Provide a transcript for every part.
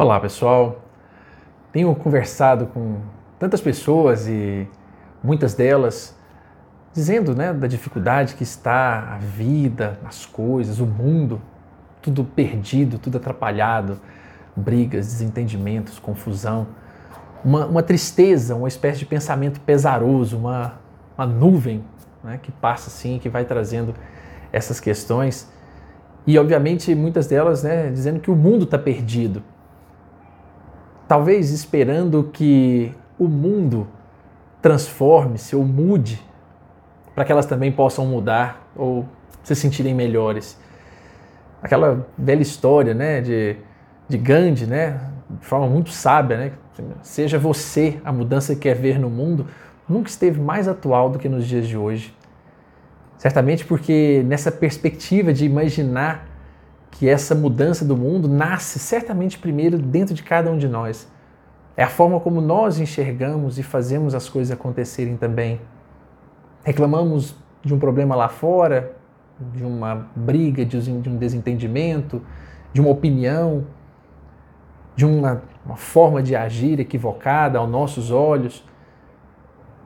Olá pessoal, tenho conversado com tantas pessoas e muitas delas dizendo né, da dificuldade que está a vida, as coisas, o mundo, tudo perdido, tudo atrapalhado, brigas, desentendimentos, confusão, uma, uma tristeza, uma espécie de pensamento pesaroso, uma, uma nuvem né, que passa assim, que vai trazendo essas questões. E obviamente muitas delas né, dizendo que o mundo está perdido talvez esperando que o mundo transforme-se ou mude para que elas também possam mudar ou se sentirem melhores. Aquela velha história, né, de, de Gandhi, né, de forma muito sábia, né, seja você a mudança que quer ver no mundo, nunca esteve mais atual do que nos dias de hoje. Certamente porque nessa perspectiva de imaginar que essa mudança do mundo nasce certamente primeiro dentro de cada um de nós. É a forma como nós enxergamos e fazemos as coisas acontecerem também. Reclamamos de um problema lá fora, de uma briga, de um desentendimento, de uma opinião, de uma, uma forma de agir equivocada aos nossos olhos.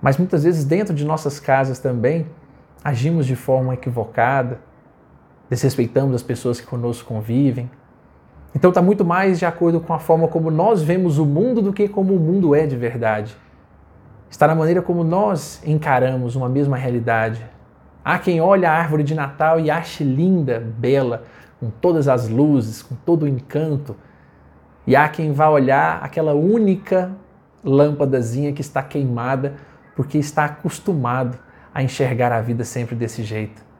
Mas muitas vezes dentro de nossas casas também agimos de forma equivocada, desrespeitamos as pessoas que conosco convivem. Então está muito mais de acordo com a forma como nós vemos o mundo do que como o mundo é de verdade. Está na maneira como nós encaramos uma mesma realidade. Há quem olhe a árvore de Natal e ache linda, bela, com todas as luzes, com todo o encanto. E há quem vá olhar aquela única lâmpadazinha que está queimada porque está acostumado a enxergar a vida sempre desse jeito.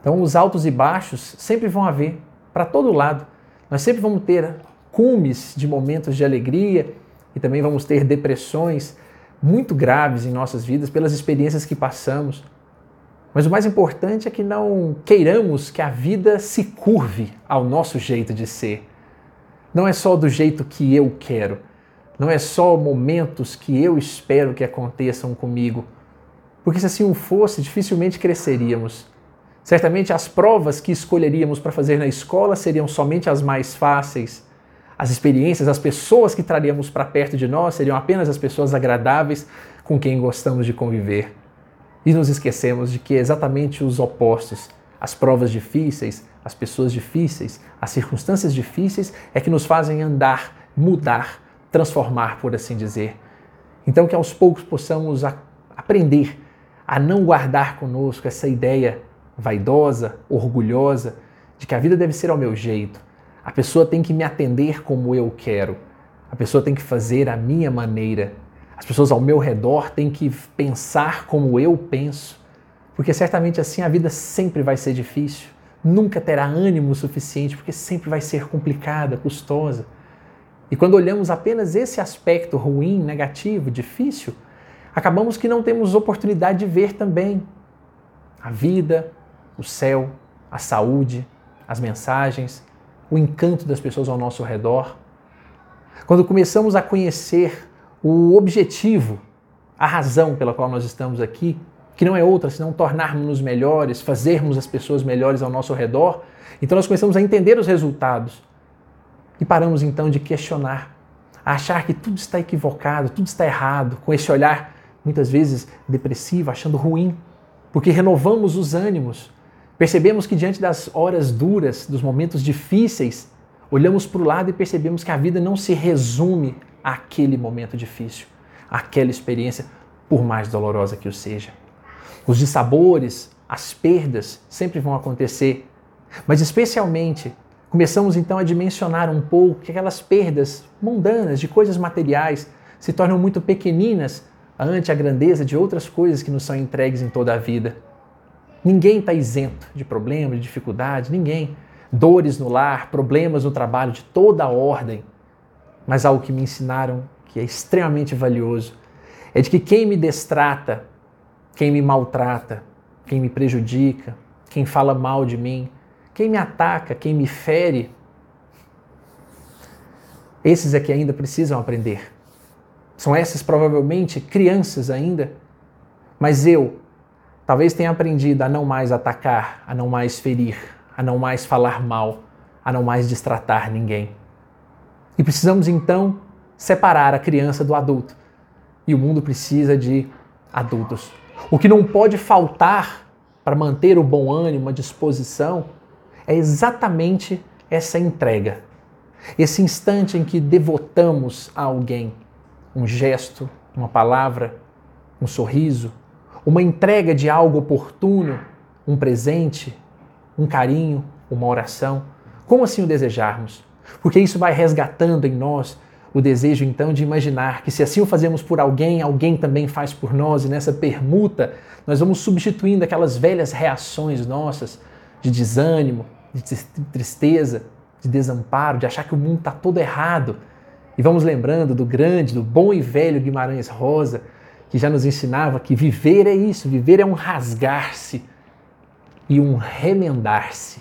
Então, os altos e baixos sempre vão haver, para todo lado. Nós sempre vamos ter cumes de momentos de alegria e também vamos ter depressões muito graves em nossas vidas pelas experiências que passamos. Mas o mais importante é que não queiramos que a vida se curve ao nosso jeito de ser. Não é só do jeito que eu quero, não é só momentos que eu espero que aconteçam comigo, porque se assim o fosse, dificilmente cresceríamos. Certamente as provas que escolheríamos para fazer na escola seriam somente as mais fáceis. As experiências, as pessoas que traríamos para perto de nós seriam apenas as pessoas agradáveis com quem gostamos de conviver. E nos esquecemos de que é exatamente os opostos, as provas difíceis, as pessoas difíceis, as circunstâncias difíceis é que nos fazem andar, mudar, transformar, por assim dizer. Então que aos poucos possamos aprender a não guardar conosco essa ideia vaidosa, orgulhosa, de que a vida deve ser ao meu jeito. A pessoa tem que me atender como eu quero. A pessoa tem que fazer a minha maneira. As pessoas ao meu redor têm que pensar como eu penso. Porque certamente assim a vida sempre vai ser difícil. Nunca terá ânimo suficiente, porque sempre vai ser complicada, custosa. E quando olhamos apenas esse aspecto ruim, negativo, difícil, acabamos que não temos oportunidade de ver também a vida, o céu, a saúde, as mensagens, o encanto das pessoas ao nosso redor. Quando começamos a conhecer o objetivo, a razão pela qual nós estamos aqui, que não é outra senão tornarmos-nos melhores, fazermos as pessoas melhores ao nosso redor, então nós começamos a entender os resultados e paramos então de questionar, a achar que tudo está equivocado, tudo está errado, com esse olhar muitas vezes depressivo, achando ruim, porque renovamos os ânimos, Percebemos que diante das horas duras, dos momentos difíceis, olhamos para o lado e percebemos que a vida não se resume àquele momento difícil, àquela experiência, por mais dolorosa que o seja. Os dissabores, as perdas sempre vão acontecer, mas especialmente começamos então a dimensionar um pouco que aquelas perdas mundanas de coisas materiais se tornam muito pequeninas ante a grandeza de outras coisas que nos são entregues em toda a vida. Ninguém está isento de problemas, de dificuldades, ninguém. Dores no lar, problemas no trabalho de toda a ordem. Mas algo que me ensinaram que é extremamente valioso é de que quem me destrata, quem me maltrata, quem me prejudica, quem fala mal de mim, quem me ataca, quem me fere, esses é que ainda precisam aprender. São essas provavelmente crianças ainda, mas eu, Talvez tenha aprendido a não mais atacar, a não mais ferir, a não mais falar mal, a não mais destratar ninguém. E precisamos então separar a criança do adulto. E o mundo precisa de adultos. O que não pode faltar para manter o bom ânimo, a disposição, é exatamente essa entrega. Esse instante em que devotamos a alguém um gesto, uma palavra, um sorriso, uma entrega de algo oportuno, um presente, um carinho, uma oração, como assim o desejarmos? Porque isso vai resgatando em nós o desejo então de imaginar que se assim o fazemos por alguém, alguém também faz por nós, e nessa permuta nós vamos substituindo aquelas velhas reações nossas de desânimo, de tristeza, de desamparo, de achar que o mundo está todo errado. E vamos lembrando do grande, do bom e velho Guimarães Rosa, que já nos ensinava que viver é isso, viver é um rasgar-se e um remendar-se.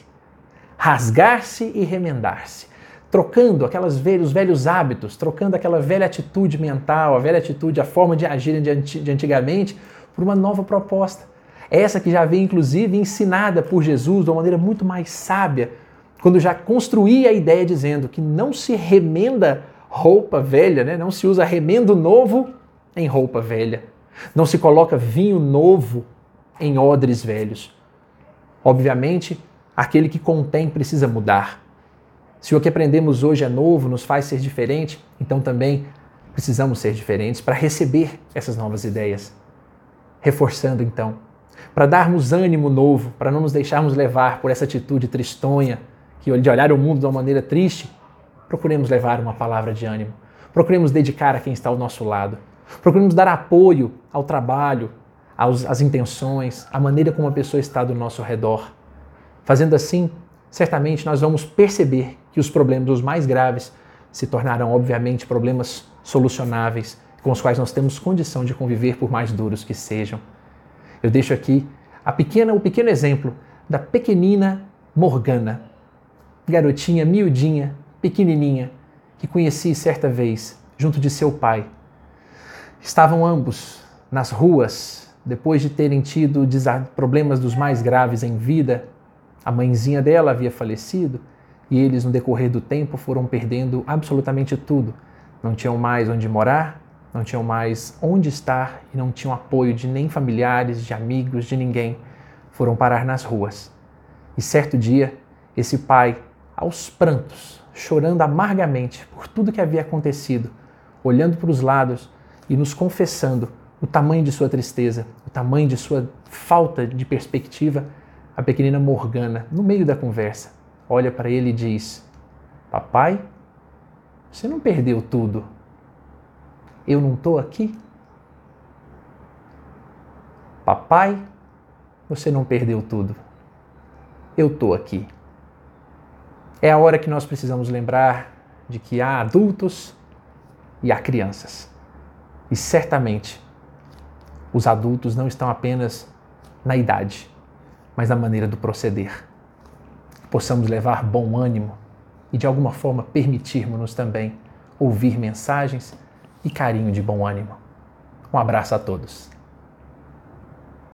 Rasgar-se e remendar-se. Trocando aquelas velhos, velhos hábitos, trocando aquela velha atitude mental, a velha atitude, a forma de agir de antigamente, por uma nova proposta. Essa que já vem, inclusive, ensinada por Jesus de uma maneira muito mais sábia, quando já construía a ideia dizendo que não se remenda roupa velha, né? não se usa remendo novo em roupa velha, não se coloca vinho novo em odres velhos. Obviamente, aquele que contém precisa mudar. Se o que aprendemos hoje é novo, nos faz ser diferente, então também precisamos ser diferentes para receber essas novas ideias. Reforçando então, para darmos ânimo novo, para não nos deixarmos levar por essa atitude tristonha, que de olhar o mundo de uma maneira triste, procuremos levar uma palavra de ânimo. Procuremos dedicar a quem está ao nosso lado. Procuremos dar apoio ao trabalho, aos, às intenções, à maneira como a pessoa está do nosso redor. Fazendo assim, certamente nós vamos perceber que os problemas os mais graves se tornarão, obviamente, problemas solucionáveis, com os quais nós temos condição de conviver por mais duros que sejam. Eu deixo aqui a pequena, o pequeno exemplo da pequenina Morgana, garotinha miudinha, pequenininha, que conheci certa vez junto de seu pai. Estavam ambos nas ruas depois de terem tido problemas dos mais graves em vida. A mãezinha dela havia falecido e eles, no decorrer do tempo, foram perdendo absolutamente tudo. Não tinham mais onde morar, não tinham mais onde estar e não tinham apoio de nem familiares, de amigos, de ninguém. Foram parar nas ruas. E certo dia, esse pai aos prantos, chorando amargamente por tudo que havia acontecido, olhando para os lados e nos confessando o tamanho de sua tristeza, o tamanho de sua falta de perspectiva, a pequenina Morgana, no meio da conversa, olha para ele e diz: Papai, você não perdeu tudo. Eu não estou aqui? Papai, você não perdeu tudo. Eu estou aqui. É a hora que nós precisamos lembrar de que há adultos e há crianças. E certamente os adultos não estão apenas na idade, mas na maneira do proceder. Possamos levar bom ânimo e de alguma forma permitirmos-nos também ouvir mensagens e carinho de bom ânimo. Um abraço a todos.